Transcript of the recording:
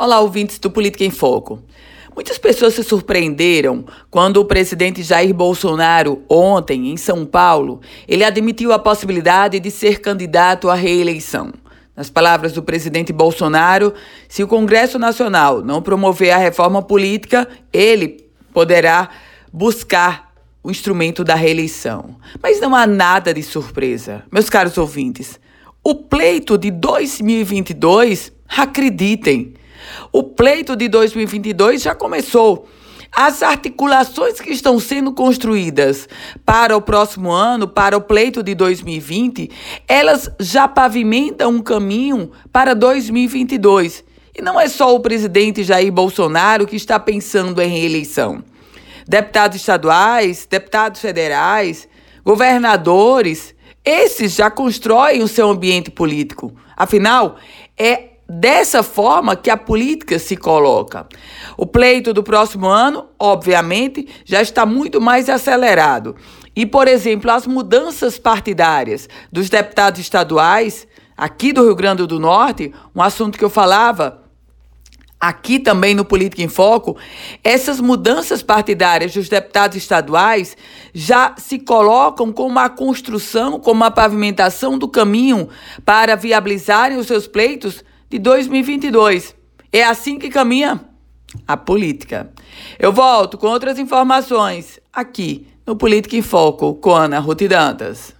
Olá, ouvintes do Política em Foco. Muitas pessoas se surpreenderam quando o presidente Jair Bolsonaro, ontem, em São Paulo, ele admitiu a possibilidade de ser candidato à reeleição. Nas palavras do presidente Bolsonaro, se o Congresso Nacional não promover a reforma política, ele poderá buscar o instrumento da reeleição. Mas não há nada de surpresa, meus caros ouvintes. O pleito de 2022, acreditem, o pleito de 2022 já começou. As articulações que estão sendo construídas para o próximo ano, para o pleito de 2020, elas já pavimentam um caminho para 2022. E não é só o presidente Jair Bolsonaro que está pensando em reeleição. Deputados estaduais, deputados federais, governadores, esses já constroem o seu ambiente político. Afinal, é dessa forma que a política se coloca. O pleito do próximo ano, obviamente, já está muito mais acelerado. E, por exemplo, as mudanças partidárias dos deputados estaduais, aqui do Rio Grande do Norte, um assunto que eu falava aqui também no Política em Foco, essas mudanças partidárias dos deputados estaduais já se colocam como uma construção, como uma pavimentação do caminho para viabilizarem os seus pleitos de 2022. É assim que caminha a política. Eu volto com outras informações aqui no Política em Foco com Ana Ruth Dantas.